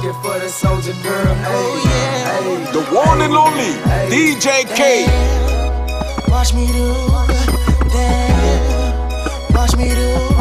twerking for the soldier girl. Oh yeah. The one and only DJ K. Watch me do that. Watch me do,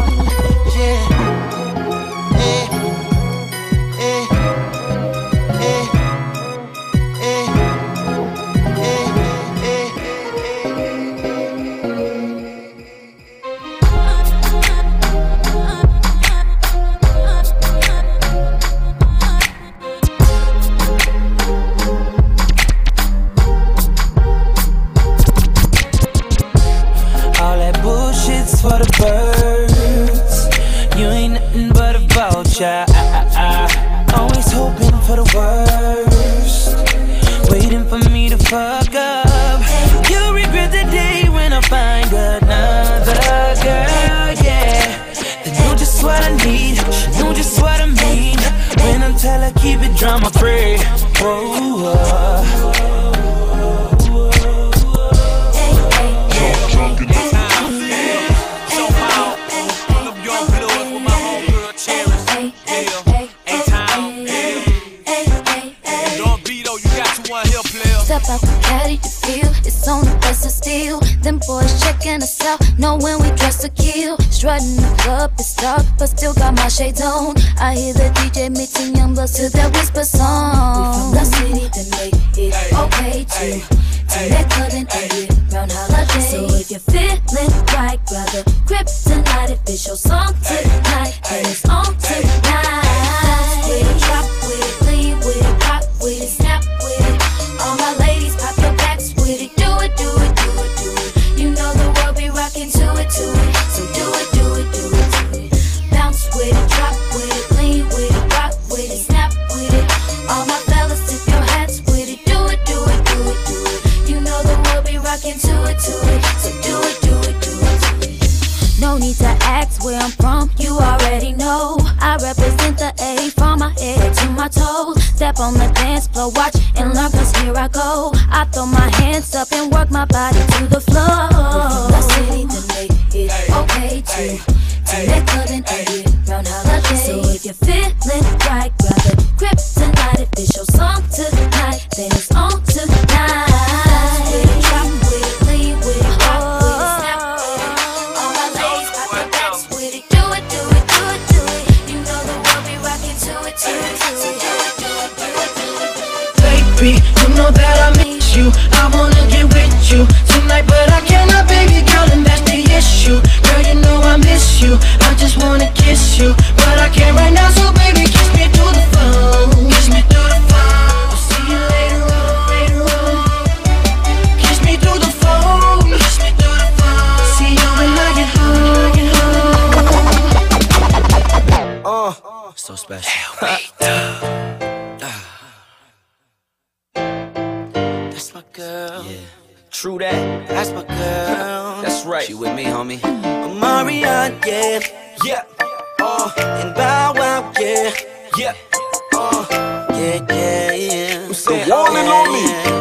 shades on. I hear the DJ mixing young bloods to that whisper song.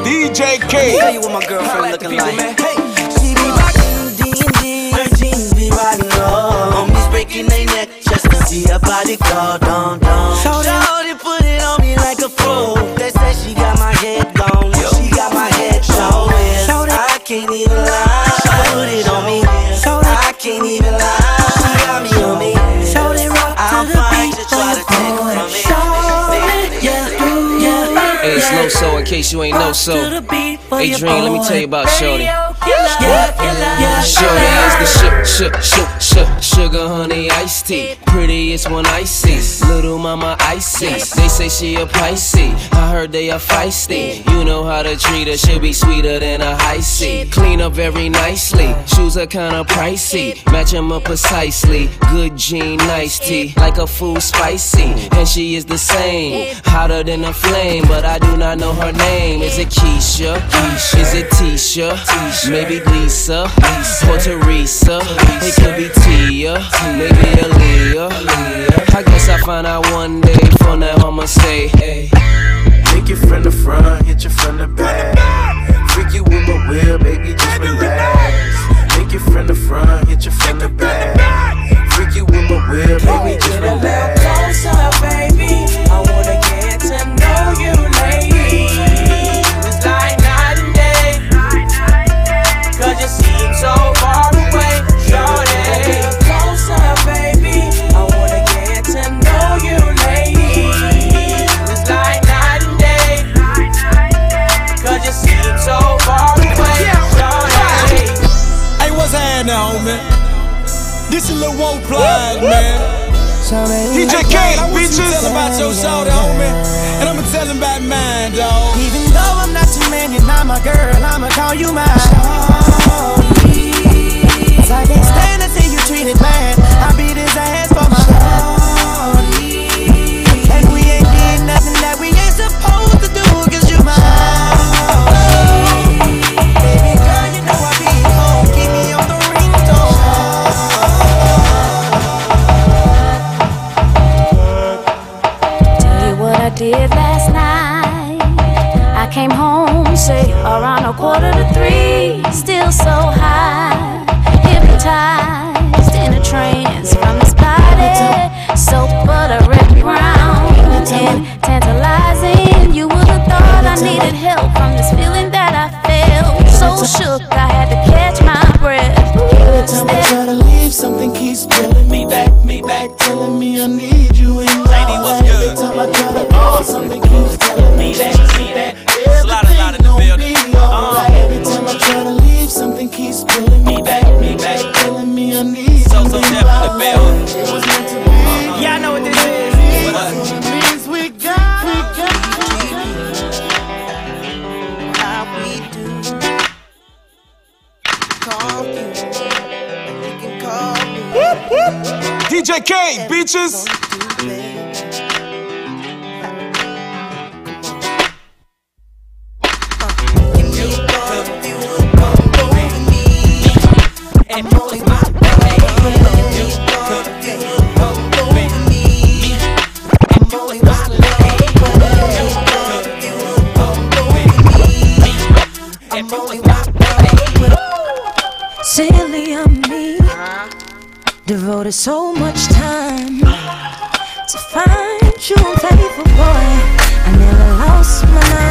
DJ K. Tell you what my girlfriend like looking like. Man. Hey, she be rockin' D and D, her jeans be riding low. Homies breaking their neck just to see her body go down, down. Shorty put it on me like a pro. So in case you ain't know so. Hey, Dream, let me tell you about Shorty. Shorty is the sugar, sugar, sugar, sugar, honey, iced tea. Prettiest one I see. Little mama icy. They say she a Pisces. I heard they are feisty. You know how to treat her. She'll be sweeter than a high C. Clean up very nicely. Shoes are kinda pricey. Match them up precisely. Good jean, nice tea. Like a food spicy. And she is the same. Hotter than a flame. But I do not know her name. Is it Keisha? Is it Tisha? Maybe Lisa, or Teresa. It could be Tia, maybe Aaliyah. I guess I'll find out one day. For now, I'ma say, hey. Make it from the front, hit you from the back. Freak you with my wheel, baby, just relax. Make it from the front, hit you from the back. Freak you with my wheel, baby, just I'ma call you my shawty. I can't stand to see you treated bad. I beat his ass for my shawty. And we ain't did nothing that we ain't supposed to do, cause you my Baby girl, you know I be home. Keep me on the ringtone. Tell you what I did around a quarter to three, still so high, hypnotized in a trance from this body, so butter red brown and tantalizing. You would have thought I needed help from this feeling that I felt. So shook, I had to catch my breath. Every time I try to leave, something keeps pulling me back, me back, telling me I need you in my life. Every time I try to go, something keeps telling me that, me that everything gon' be alright. It was meant to be. Yeah, I know what this is. It means we got, we got. How we do. Call you. You can call me. DJ K, bitches. Silly devoted so much time to find you faithful boy. I never lost my mind.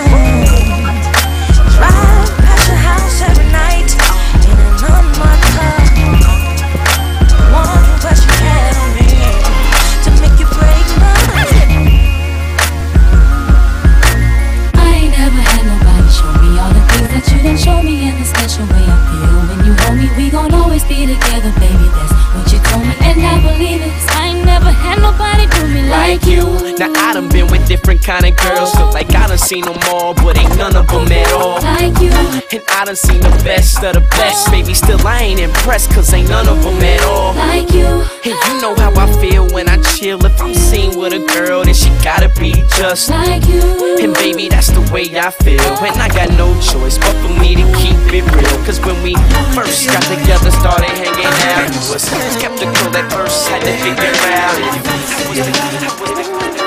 Like you. Now I done been with different kind of girls, feel like I done seen them all, but ain't none of them at all. Like you, And I done seen the best of the best, baby. Still I ain't impressed, cause ain't none of them at all. like you. And you know how I feel when I chill. If I'm seen with a girl, then she gotta be just Like you. And baby, that's the way I feel. And I got no choice but for me to keep it real. Cause when we first got together, started hanging out, you was skeptical at first, had to figure out if you was the, I was the, I'm loving how you look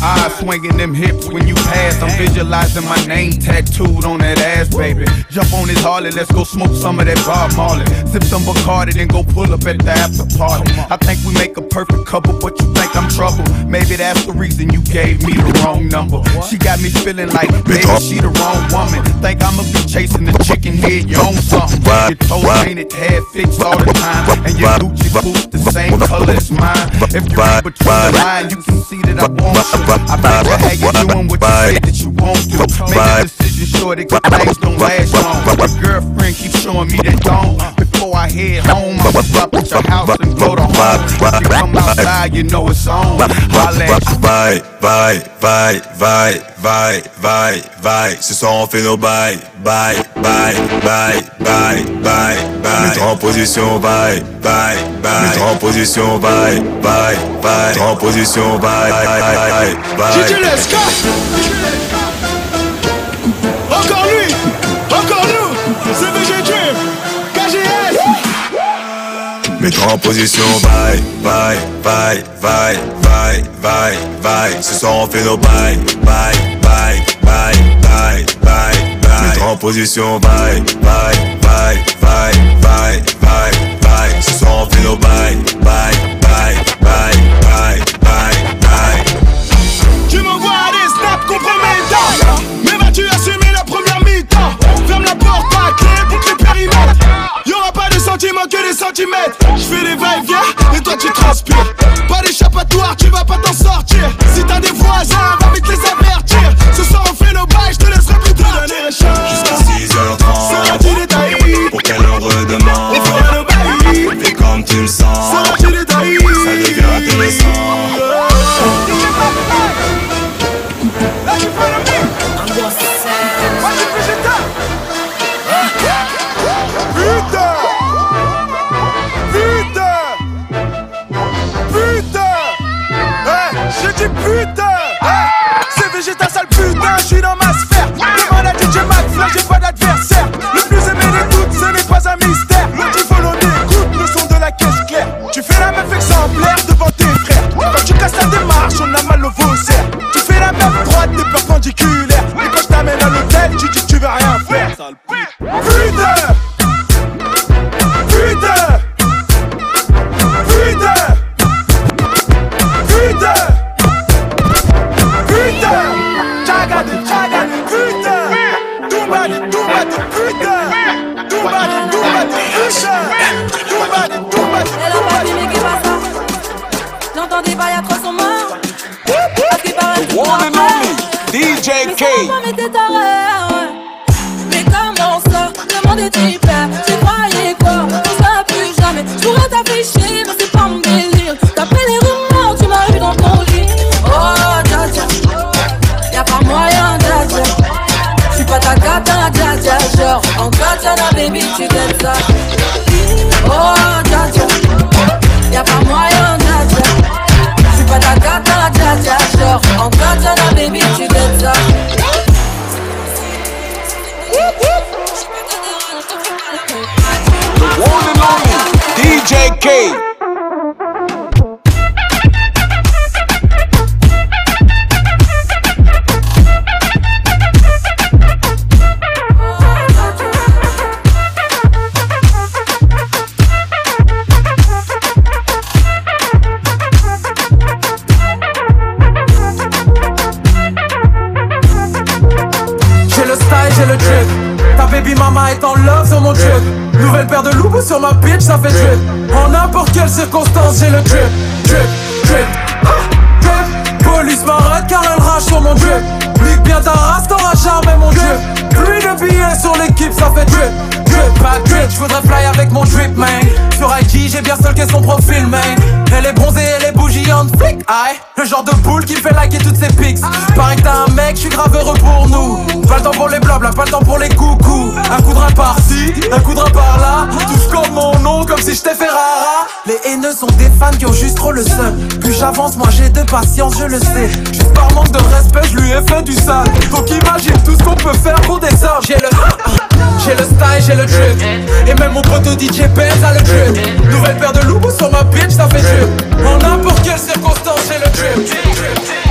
eyes, swinging them hips when you pass. I'm visualizing my name tattooed on that ass, baby. Jump on this Harley, let's go smoke some of that Bob Marley. Sip some Bacardi, then go pull up at the after party. I think we make a perfect couple, but you think I'm trouble. Maybe that's the reason you gave me the wrong number. She got me feeling like maybe she the wrong woman. Think I'ma be chasing the chicken head, you own something. Your toe painted, hair fixed all the time, and your Gucci boots the same color as mine. If you read between the lines, you can see that I want you. I bet you how you doing what you said that you won't do. Make a decision sure that things don't last long. Your girlfriend keeps showing me that don't. Uh. I head home, I'ma stop at your house and go to home. If you come outside, you know it's on. Bye, bye, bye, bye, bye, bye, bye. Ce soir on fait nos bails, bye, bye, bye, bye, bye, bye. Mets-toi en position, bye, bye, bye. Mets-toi en position, bye, bye, bye. Mets-toi en position, bye, bye, bye, bye. DJ Let's go. Mets-toi en position, bye, bye, bye, bye, bye, bye, bye. Ce soir on fait nos bails, bye, bye, bye, bye, bye, bye. Mets-toi en position, bye, bye, bye, bye, bye, bye, bye. Ce soir on fait nos bye, bye, bye, bye, bye, bye. sentiments que des centimètres. Je fais les va-et-vient et toi tu transpires. Pas d'échappatoire, tu vas pas t'en sortir. Si t'as des voisins, va vite les avertir. Ce soir on fait nos bails, je te laisserai plus tard. Jusqu'à 6h30. Sarah, tu. Pour qu'elle en redemande. On fait nos bails. Fais comme tu le sens. Sarah, tu. Pour nous. Pas le temps pour les blabla, pas le temps pour les coucous. Un coup de rein par-ci, un coup de rein par-là. Touche comme mon nom, comme si j'étais Ferrara. Les haineux sont des fans qui ont juste trop le seum. Plus j'avance, moi j'ai de patience, je le sais. Juste par manque de respect, je lui ai fait du sale. Donc imagine tout ce qu'on peut faire pour des hommes. J'ai le. J'ai le style, j'ai le drip Et même mon pote DJ Benz a le drip Nouvelle paire de loups sur ma bitch, ça fait drip En n'importe quelle circonstance, j'ai le drip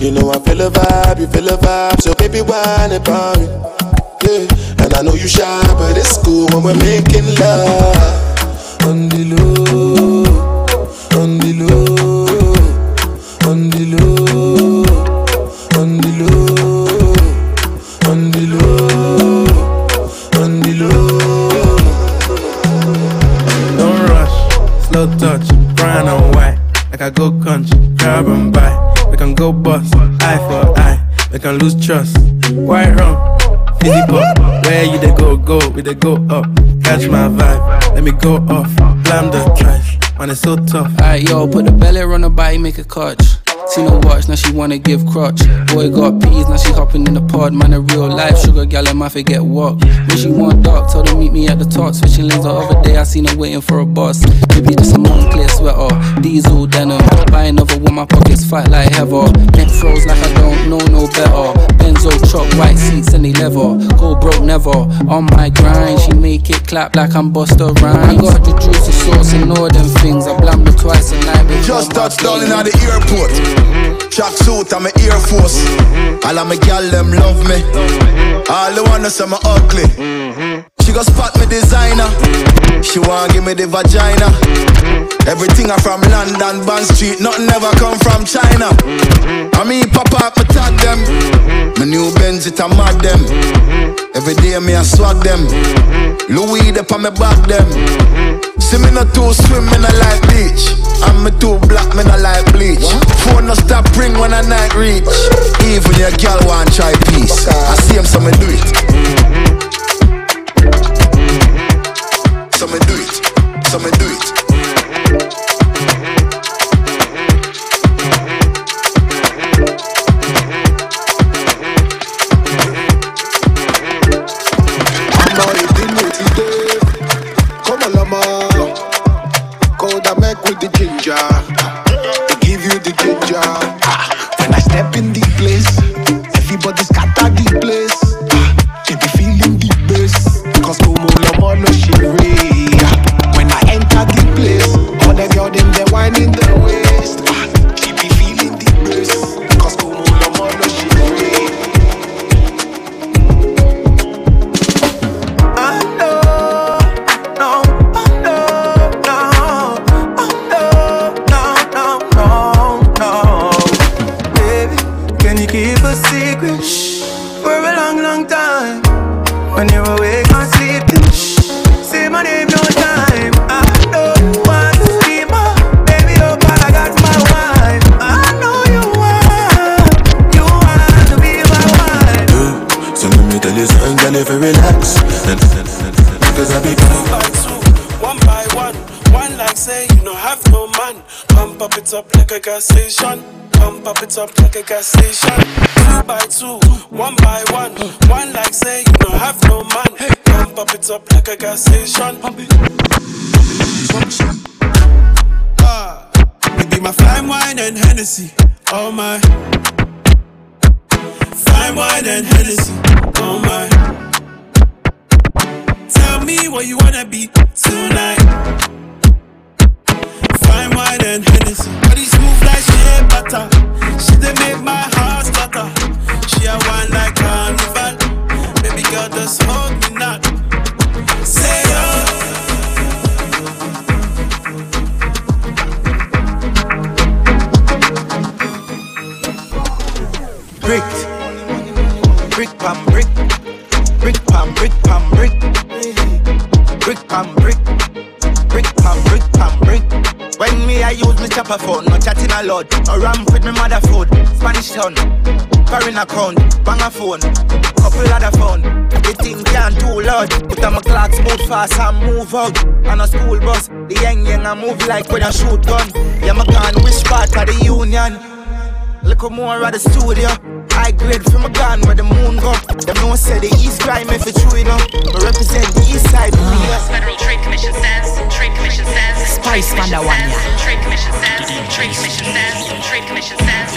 You know I feel a vibe, you feel a vibe, so baby whine about me. Yeah, and I know you shy, but it's cool when we're making love. On the low, on the low, on the low, on the low, on the low, on the low. Don't rush, slow touch, brown and white. Like I go country, grab and buy. Go bust, eye for eye. We can lose trust. White rum, fizzy pop. Where you they go, go, we they go up. Catch my vibe, let me go off. Blam the trash, man, it's so tough. Alright, yo, put the belly on the body, make a catch. Seen her watch, now she wanna give crutch. Boy got peas, now she hopping in the pod. Man, a real life sugar gal, and my forget what. When she want dark, told her meet me at the top. Switching lanes the other day, I seen her waiting for a bus. Maybe just a Moncler sweater, diesel denim. Buy another one, my pockets fight like heather. Neck froze like I don't know no better. Benzo truck, white seats, and they leather. Go broke never. On my grind, she make it clap like I'm Busta Rhymes. I got the juice, the sauce, and all them things. I blammed her twice a night. Just touched down in the airport. Mm-hmm. Track suit, I'm a Air Force. Mm-hmm. All of my gal them love me. All the wanna say me ugly. Mm-hmm. She go spot me designer. She want give me the vagina. Everything I from London, Bond Street. Nothing ever come from China. I mean, up, me tag them. My new Benz, it a mad them. Every day me I swag them. Louis, they on me back them. See me not too swim, me not like beach. And me too black, me not like bleach. Phone no stop ring when I night reach. Even your girl want try peace. I see him, so me do it. So me do it. So me do it. Wine and Hennessy. Oh my. Tell me where you wanna be tonight. Fine wine and Hennessy. Body smooth like shea butter. She dey make my heart stutter. She a wine like carnival. Baby girl, just hold me use me chopper phone, no chatting a lot. No ramp with me mother food, Spanish town, foreign account, bang a phone, couple other phone. The thing can't too loud. Put on my clocks, move fast and move out. On a school bus, the young young I move like when I shoot gun. Yeah, my gun, which part of the union? Look more at the studio. High grade from a gun where the moon go. Them no say the east crime if it's true, you know. But represent the east side of me. Federal Trade Commission says, Trade Commission says, Spice Trade Panda Commission says. Trade Commission says, Trade Commission says, Trade Commission says,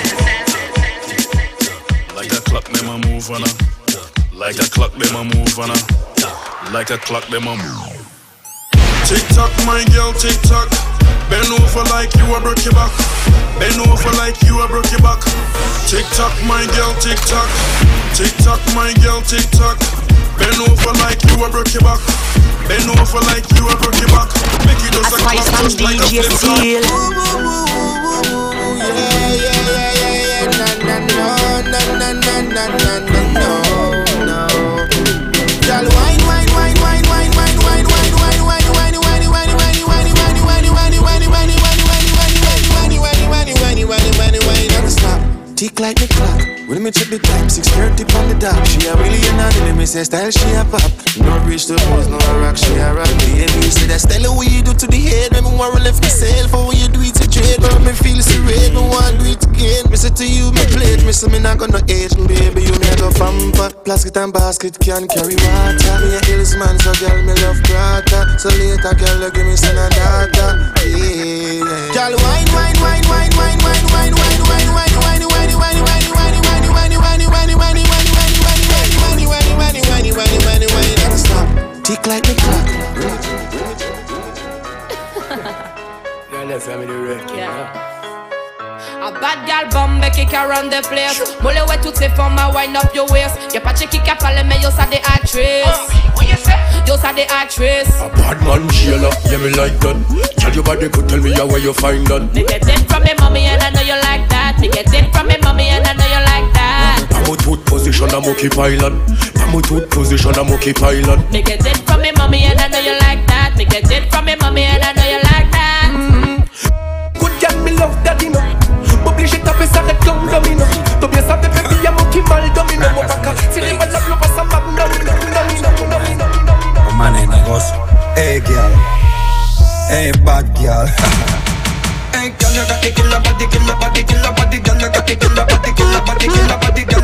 Like a clock, them a move on her. Like a clock, them a move on her. Like a clock, them a move. Tick tock, my girl, tick tock. Bend over like you a broke your back. Bend over like you a broke your back. Tick tock, my girl, tick tock. Tick tock, my girl, tick tock. Bend over like you a broke your back. Bend over like you a broke your back. Make it just a clap, just like a flip flop. Girl, Tick like the clock. When me the time, six thirty on the dot. She a really an let me say style she a pop. No reach the pose, no rock, she a rock. And me say that style what you do to the head. When me to left myself, for when you do it to trade. But me feel serene, me want do it again. Me say to you, me play it, me say me not gonna age. Baby, you never famper. Plastic and basket can carry water. Me a hills man, so girl, me love grata. So later, girl, you give me son and bombe qui can run the place. Moule ouais toutes ces femmes à wind up your waist? Y'a pas de qui a parlé mais yo ça des actrices Yo ça des actrices A bad man jailer, yeah me like that. Tell your body could tell me how where you find that. Me get it from me mommy and I know you like that. Me get it from me mommy and I know you like that. I'm a tooth position, I'm occupy land. I'm a tooth position, I'm occupy land. Me get it from me mommy and I know you like that. Me get it from me mommy and I know you like that Bis er et clown domino Du a bebe a monkey mal domino Mo si le mal la blow vas a magna Domino, domino, domino Oh man, es negocio Hey girl Hey bad girl Hey girl, you got to kill body, kill body, kill body Girl, you got to kill the body, kill body, kill body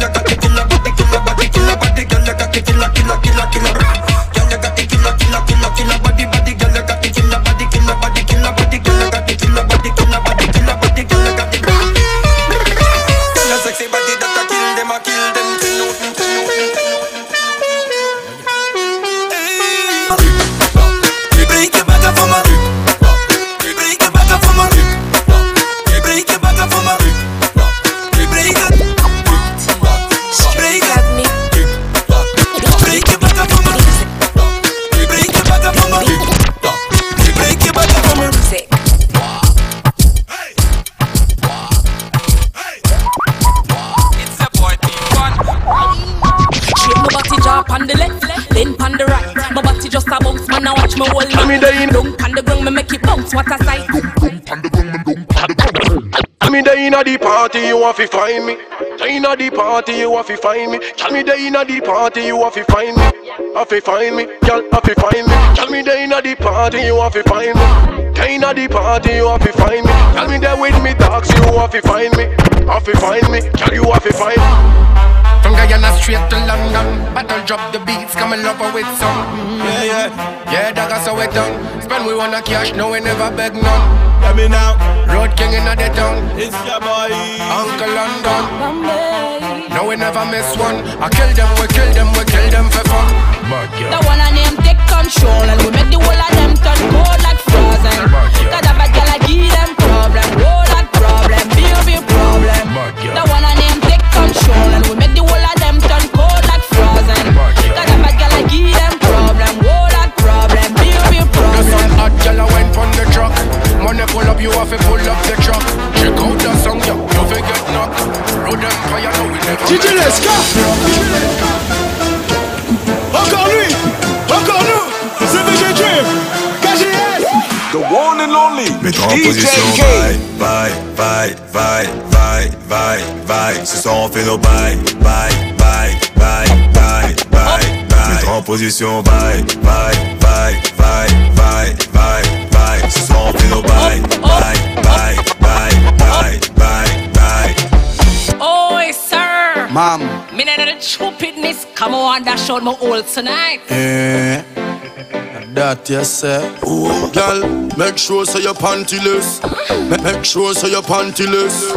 you want to find me. Inna the party, you want to find me. Tell me they inna the party, you want to find me. Have to find me, girl, have to find me. Tell me they inna the party, you want to find me. They inna the party, you want to find me. Tell me they with me dogs, you want to find me. Have to find me, girl, you have to find me. From Guyana straight to London. Battle drop the beats, come and love her with some. Yeah, yeah. Yeah, dog, I saw it done. Spend we wanna cash, no we never beg none. Let me now Road king in the town. It's your boy. Uncle London. No we never miss one. I kill them, we kill them, we kill them for fun. The one I name take control and we make the whole of them turn cold like frozen. Cause a bad girl I give them problem, whole lot problem, big big problem. The one I name take control and we make the whole of them turn cold like frozen. Cause a bad girl I give them problem, whole lot problem, big big The problem. sun hot, girl, I went on the truck. Money pull up, you have to pull up the truck. Check out the song, yo, you forget knock Road empire, no we never DJ mess Lesca Encore lui Encore nous C'est VG Dream KGS The one and only Mets-toi en DJ position, K. bye, bye, bye, bye, bye, bye. Ce soir on fait nos bye, bye, bye, bye, bye, bye, bye. Mets-toi en position, bye, bye, bye, bye, bye, bye, bye. Ce soir on fait nos bye, bye, bye, bye, bye, bye, bye. Oh, sir. Mom. Me not the stupidness. Come on, dash out my old tonight. Eh, that you say. Ooh, girl, make sure so your pantyless. Ma- Make sure so your pantyless.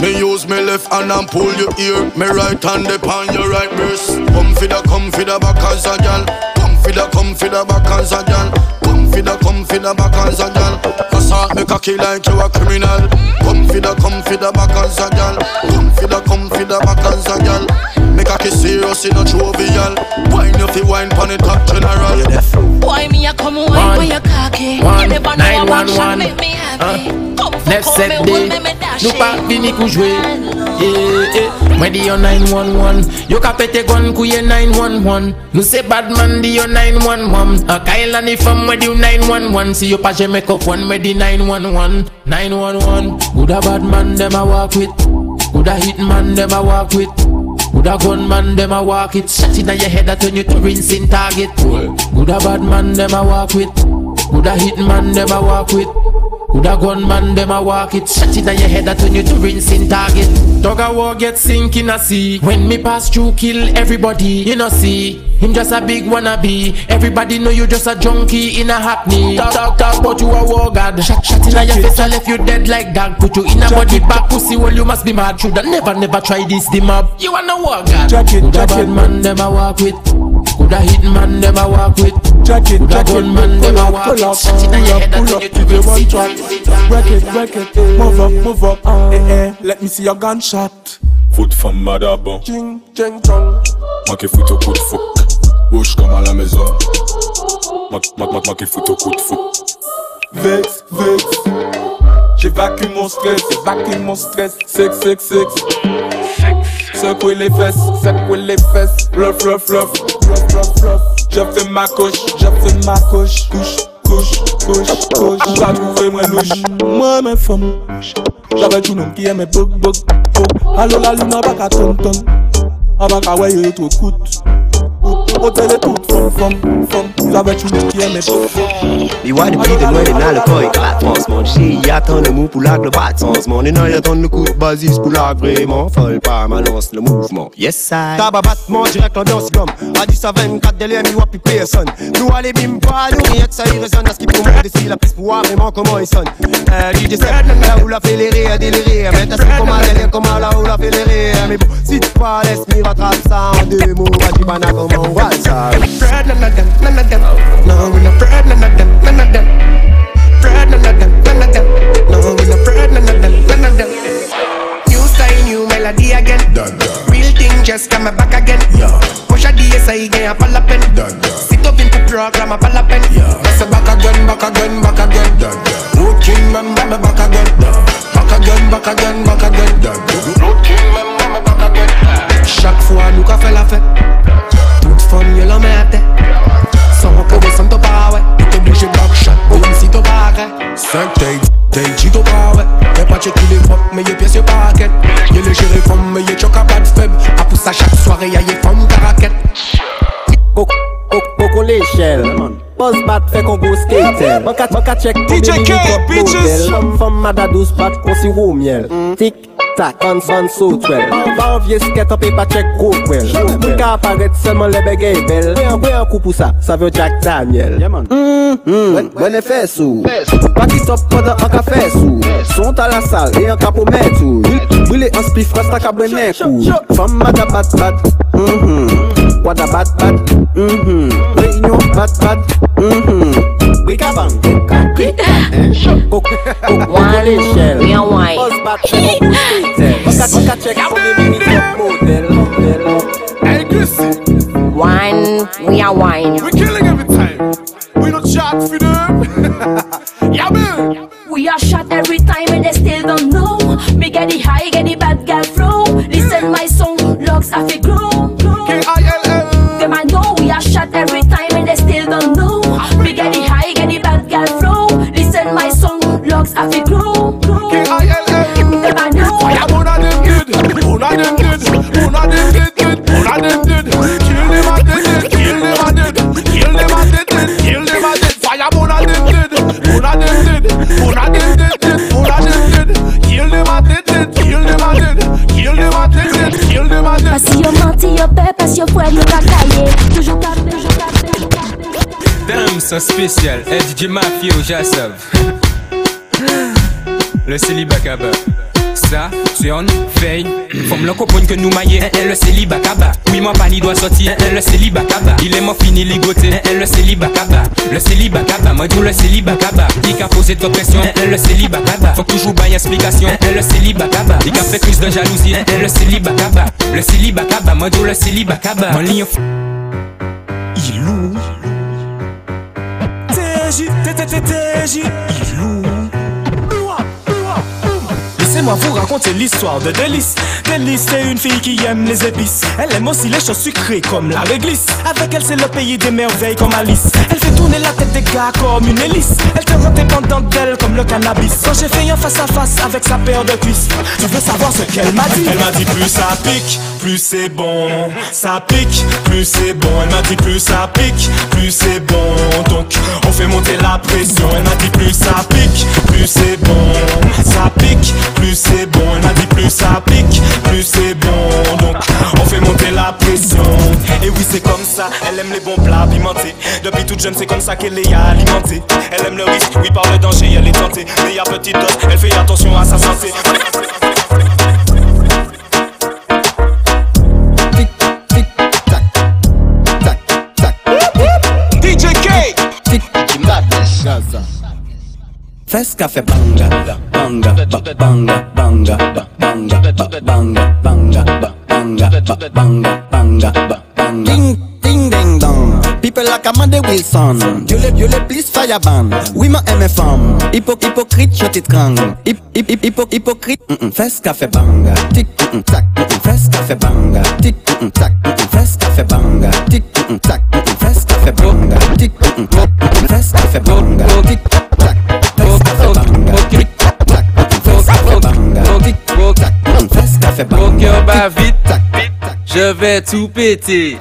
Me use me left hand and pull your ear. Me right hand upon your right breast. Come for the, come for the back as a girl. Come for the, come for the back as a girl. Come for the, come for the back as a girl. Assault me cocky like you a criminal. Come for the, come for the back as a girl. Come for the, come for the back as a girl. Me cocky serious in a jovial. Wine if you wine pon the top general. Why me a come wine when you cocky? One, You never know nine, one, one shot one. make me happy. Come fuck Neuf set day. hold me, me dash Nou pa vini kou jwe Yeah, yeah. Mwen di yo 911 Yo ka pete gun kou ye 911 Nou se bad man di yo 911 A kaila ni fam mwen di yo 911 Si yo pa jeme kop one mwen di 911 911 Good a bad man dem a walk with. Good a hit man dem a walk with Good a gun man dem a walk it. Shot inna your head that turn you to rinsing target. Good a bad man dem a walk with. Good a hit man dem a walk with Good a gun man, them a walk it? Shot it on your head that turn you to rinsing target. Dog a war get sink in a sea. When me pass through kill everybody You know see Him just a big wannabe. Everybody know you just a junkie in a hackney Talk talk talk but you a war god. Shot shot in a your face I left you dead like dog. Put you in a body bag pussy well you must be mad. Shoulda never never try this the mob. You a no war god. Jack it, jack it. man them a walk with Could a hit man never walk with. It, Could check a never walk with. Shut it on your head until you it Wreck it, wreck it, move up, move up. Uh, eh, eh, Let me see your gunshot. Foot from Madabon Ching, ching, chong. Manqué foot au coup de fou Bouche comme à la maison Manqué foot au coup de fou Vex, vex J'évacue mon stress, j'évacue mon stress. Sex, sex, sex Sex Secouer les fesses, secouer les fesses. Bluff, bluff, bluff, bluff, bluff, bluff Je fais ma couche, je fais ma couche, Couche, couche, couche, couche. Pas trouvé moi louche, moi mes femmes. J'avais tout nom qui aimait bug, bug, bug. Allo la lune, pas qu'à ton ton Avant qu'à ouais, y'a trop coûte. Hôtel est tout, femme, femme, femme. ça va être chou qui aime Les why de prix de loin, les n'a le corps éclate franchement Chez y attend le mou pour l'acte, le pas de sens Mon et non attend le coup de basis pour l'acte vraiment Folle Pas permanence, le mouvement, yes I. Tabac battement, direct l'ambiance gomme A 10 à 24 délai, mi wap personne e Nous allez bim pas, nous rien que ça y résonne À ce qui pour moi décide la piste pour voir vraiment comment il sonne eh, Un DJ set, là où la fédérée a déliré Mais t'as su comment délire, comment là où la fédérée Mais bon, si tu parles, laisse-moi rattrape ça en deux mots. A du bana comment on voit ça them. No, we no Fred, none of them, none of them. Fred, none of them, none of them. No, we no Fred, none of them, none of them. New style, new melody again. Real thing just come back again. Push a DSI again, a pal a pen. Sit up in the program, a pal a pen. That's a back again, back again, back again. Road king, member, me back again. Back again, back again, back again. Road king, member, me back again. Chaque fois, 5 day, day, jigo bawe pas les mais y'a pièce, y'a Y'a les gérés femmes, mais y'a choc à pas de faible. A pousse à chaque soirée, y'a y'a l'échelle, Buzz bat fait qu'on go skater Mwen ka check DJ K, bitches. Femme femme mada douce bat, kon si miel. Mm. Tic tak, an san sot twel Ban vie sket an pe pa chek kouk kwel Mwen ka aparet selman le begay bel Pwe an kou pou sa, sa vyo Jack Daniel. Mwen e fè sou Paki top poda an ka fè sou Son ta la sal, e an ka pou mè tou Bwile an spi fras ta ka bwene kou Fam mada bat bat Wada bat bat Reunion bat bat Wika bang Kok kok l'échelle We are wine. Buzz bat fè kon kou skater Mwen ka check pou mè mini top model Hey, Chrissy. Wine, we are wine. We're killing every time. We don't chat for them. yeah, man. We are shot every time and they still don't know. Me get the high, get the bad girl flow. Listen my song, logs have it grow. Them song, logs have it grow. Them I know. Fire one of them good. One of them good. One of them good. good. One of them good. Kill them and dead. dead. Kill them and dead. Kill them and dead. dead. Kill them and dead. Fire one of them good. One of them dead. One of them dead. dead. One of them dead. Kill them and dead. dead. Kill them and dead. Kill them and dead. dead. Kill them and dead. Parce yo menti, yo paix, parce yo fouet, yo cacaillé. Toujours capé, toujours capé, toujours capé. Dame so spécial, et DJ Mafia au Jassav. Le célibat kaba. Ça, c'est on veille. Forme le copain que nous maillons, hein, hein, le célibat kaba. Oui, mon pani doit sortir, hein, le célibat kaba. Il est mon fini ligoté, le célibat kaba. Le célibat kaba, moi tout le célibat kaba. Il a posé ta pression, le célibat. Faut toujours bailler explication, le célibat kaba. Il a fait crise de jalousie, le célibat kaba. Le célibat kaba, moi tout le célibat kaba. Mon ligne Il loue. TJ, TTTJ, il loue. Laissez-moi vous raconter l'histoire de Délice. Délice, c'est une fille qui aime les épices. Elle aime aussi les choses sucrées comme la réglisse. Avec elle, c'est le pays des merveilles comme Alice. Elle fait tourner la tête des gars comme une hélice. Elle te rend dépendante d'elle comme le cannabis. Quand j'ai fait un face à face avec sa paire de cuisses, tu veux savoir ce qu'elle m'a dit? Elle m'a dit plus ça pique, plus c'est bon. Ça pique, plus c'est bon. Elle m'a dit plus ça pique, plus c'est bon. Donc on fait monter la pression. Elle m'a dit plus ça pique, plus c'est bon. Ça pique, plus c'est bon. Elle m'a dit plus ça pique, plus c'est bon. Donc on fait monter la pression. Et oui c'est comme ça. Elle aime les bons plats pimentés. Depuis toute jeune c'est comme ça qu'elle est alimentée. Elle aime le risque, oui par le danger elle est tentée. Mais à petite dose, elle fait attention à sa santé. DJ K. Fes café banga, banga, banga, banga, banga, banga, banga, banga, banga, banga, banga. Ding, ding, ding, dong. People like Amanda Wilson. You le, you le please fire ban. Oui, ma aime femme. Hypo, hypocrite, je t'étrangle. Hip, hip, hip, hypo, hypocrite. Mm -mm. Banga. Tic, mm tac, mm -mm. Banga. Tic, tac, mm -mm. Banga. Tic, tac, bat vite, je vais tout péter.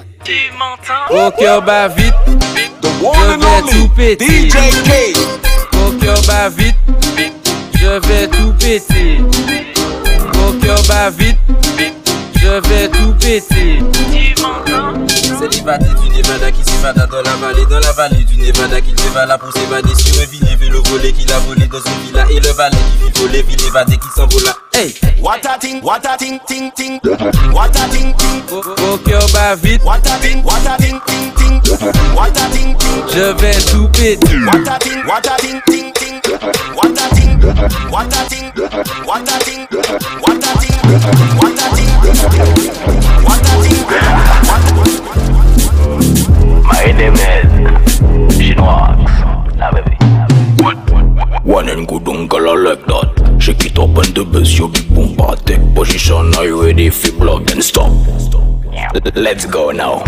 Au cœur bat vite, je vais tout péter. Au cœur bat vite, je vais tout péter. Au cœur bat vite, je vais tout péter. Célibataire du Nevada qui s'évada dans la vallée, dans la vallée du Nevada qui s'évada pour s'évader sur un vilain vélo volé qu'il a volé dans une villa et le valet qui vit voler, ville évadé qui s'envola. Hey! What a ting, what a ting, ting, ting. What a ting, ting. Au cœur bat vite, What a ting, what a ting, ting, ting. What a ting, ting. je vais tout péter. What a ting, what a ting, ting, ting. What a ting, what a ting, what a ting, what a ting, what a ting, demnez Și nu ax N-avem Oanen cu dungal like that Shake it up and the bass you be boom bate. Position are you ready? Fi block and stop. Let's go now.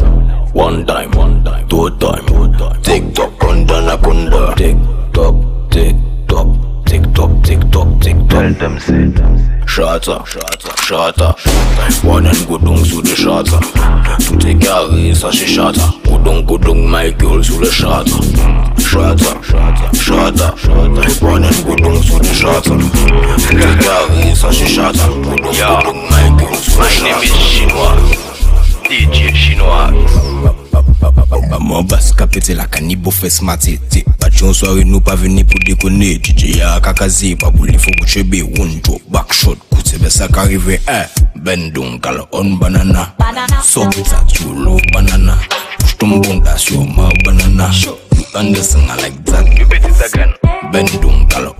One time, one time, two time, two time. Tick tock, kunda na kunda Tick tock, tick tock, tick tock, tick tock, tick tock Tell them say Șața, șața, One and good dung su de șața. Tu te chiar risa și șața. Coudon, coudon, my gueule sous le châtre. Châtre, châtre, Répondez coudon sous le châtre. Le carré, ça c'est châtre. My gueule sous le châtre. My name is Chinois. DJ Chinois. Maman basse capete la canibo fesse matete Patyon soare nou pa veni pou dekone DJ a kakaze pa pou li fou kouchebe One drop back shot koutebe sa karive eh. Bendon kal on banana Sok sa chulo banana tum bong that's your mouth banana. You understand I like that. You bet it again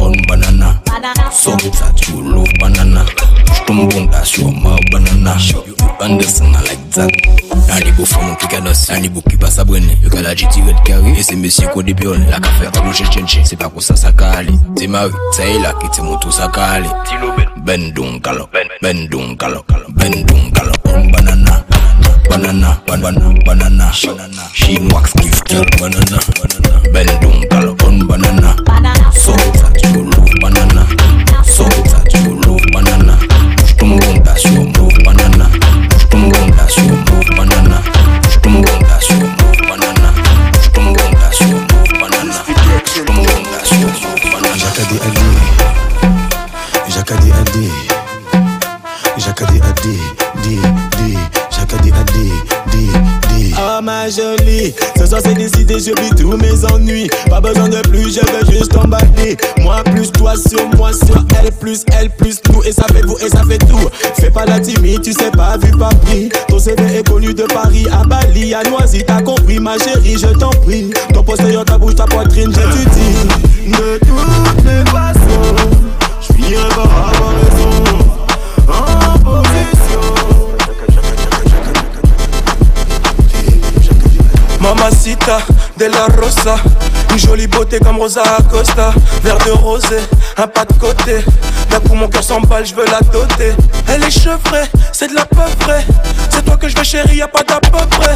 on banana. So that you love banana. Tum bong that's your mouth banana. You understand I like that. Nani bo moun ki kanos Nani bo ki pa sa brene Yo ka la jiti red carry E se mesye ko de piol La ka fe tablo chen chen chen. Se pa ko sa sa ka ale Te mari Sa e la ki te moto sa ka ale Bendung kala Bendung kala Bendung kala on banana Banana Banana Banana She wax give girl banana. Bendung je vis tous mes ennuis. Pas besoin de plus, je veux juste t'emballer. Moi plus toi sur moi sur elle plus elle plus nous et ça fait vous et ça fait tout. Fais pas la timide, tu sais pas vu papi. Ton CV est connu de Paris à Bali, à Noisy, t'as compris ma chérie, je t'en prie. Ton postérieur, ta bouche, ta poitrine, je te dis. De toutes les façons, je finirai par avoir raison. En. Mamacita de la Rosa. Une jolie beauté comme Rosa Acosta. Verre de rosé, un pas de côté. D'un coup mon cœur s'emballe, je veux la doter. Elle est chevrée, c'est de la peu vrai C'est toi que je veux chérie, y'a pas d'à peu près.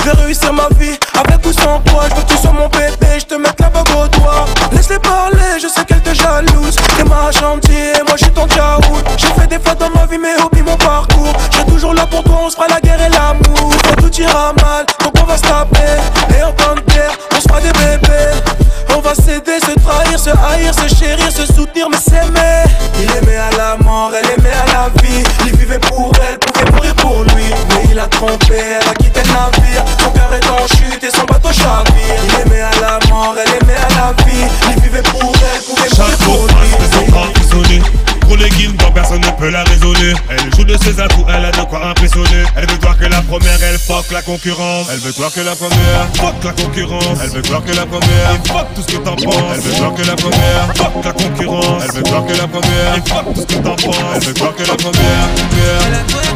Je vais réussir ma vie, avec ou sans toi. Je veux que tu sois mon bébé, je te mette la bague au doigt. Laisse-les parler, je sais qu'elle te jalouse. T'es ma chantier, moi j'suis ton tchaout J'ai fait des fautes dans ma vie mais oublie mon parcours. Je toujours là pour toi, on se fera la guerre et l'amour se haïr, se chérir, se soutenir mais s'aimer. Il aimait à la mort, elle aimait à la vie. Il vivait pour elle, pouvait mourir pour lui. Mais il a trompé, elle a quitté le navire. Son cœur est en chute et son bateau chavire. Il aimait à la mort, elle aimait à la vie. Il vivait pour elle, pouvait mourir Chaque pour lui. isolé. Pour les guildes, personne ne peut la raisonner. Elle de ses atouts, elle a de quoi impressionner. Elle veut voir que la première, elle fuck la concurrence. Elle veut voir que la première, fuck la concurrence. Elle veut voir que la première, fuck tout ce que t'en penses. Elle veut voir que la première, fuck la concurrence. Elle veut voir que la première, et fuck tout ce que t'en penses. Elle veut voir que la première.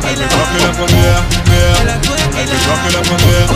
Elle veut voir que la première. Elle veut voir que la première,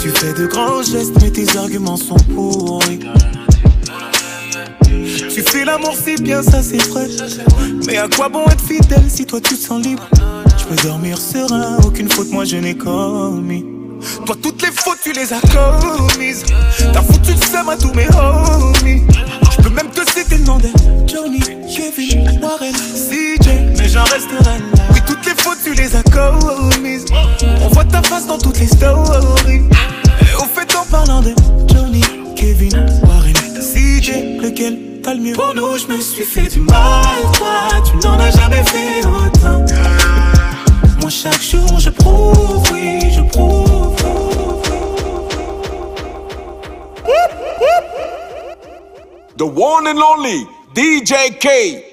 Tu fais de grands gestes, mais tes arguments sont pourris. Tu fais l'amour si bien, ça c'est vrai. Mais à quoi bon être fidèle si toi tu te sens libre? Je peux dormir serein, aucune faute moi je n'ai commis. Toi toutes les fautes tu les as commises. T'as foutu le seum à tous mes homies. Je peux même te citer le nom de Johnny, Kevin, Warren, CJ, mais j'en resterai là. Oui, toutes les fautes tu les as commises. On voit ta face dans toutes les stories. Et au fait en parlant de Johnny, Kevin, mieux? Pour nous, je me suis fait du mal. Toi, tu n'en as jamais fait autant. Moi, chaque jour, je prouve, oui, je prouve. The one and only DJ K.